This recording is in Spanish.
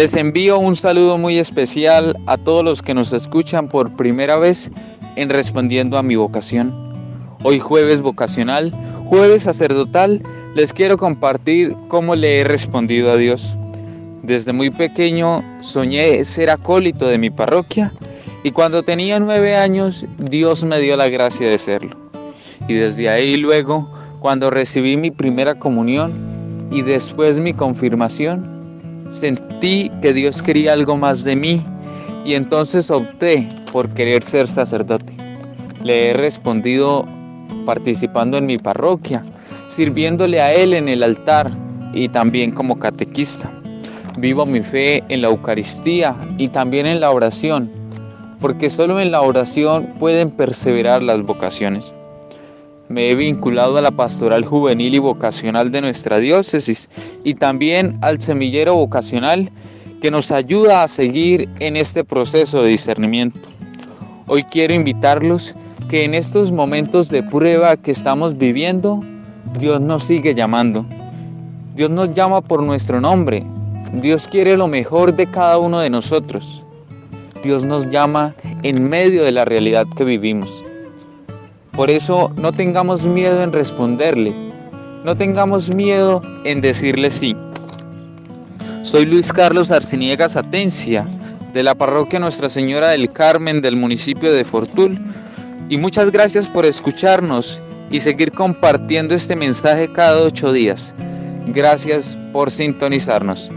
Les envío un saludo muy especial a todos los que nos escuchan por primera vez en Respondiendo a mi vocación. Hoy jueves vocacional, jueves sacerdotal, les quiero compartir cómo le he respondido a Dios. Desde muy pequeño soñé ser acólito de mi parroquia y cuando tenía nueve años Dios me dio la gracia de serlo. Y desde ahí luego, cuando recibí mi primera comunión y después mi confirmación, Sentí que Dios quería algo más de mí y entonces opté por querer ser sacerdote. Le he respondido participando en mi parroquia, sirviéndole a Él en el altar y también como catequista. Vivo mi fe en la Eucaristía y también en la oración, porque solo en la oración pueden perseverar las vocaciones me he vinculado a la pastoral juvenil y vocacional de nuestra diócesis y también al semillero vocacional que nos ayuda a seguir en este proceso de discernimiento. Hoy quiero invitarlos que en estos momentos de prueba que estamos viviendo, Dios nos sigue llamando. Dios nos llama por nuestro nombre. Dios quiere lo mejor de cada uno de nosotros. Dios nos llama en medio de la realidad que vivimos. Por eso no tengamos miedo en responderle, no tengamos miedo en decirle sí. Soy Luis Carlos Arciniegas Atencia, de la parroquia Nuestra Señora del Carmen del municipio de Fortul, y muchas gracias por escucharnos y seguir compartiendo este mensaje cada ocho días. Gracias por sintonizarnos.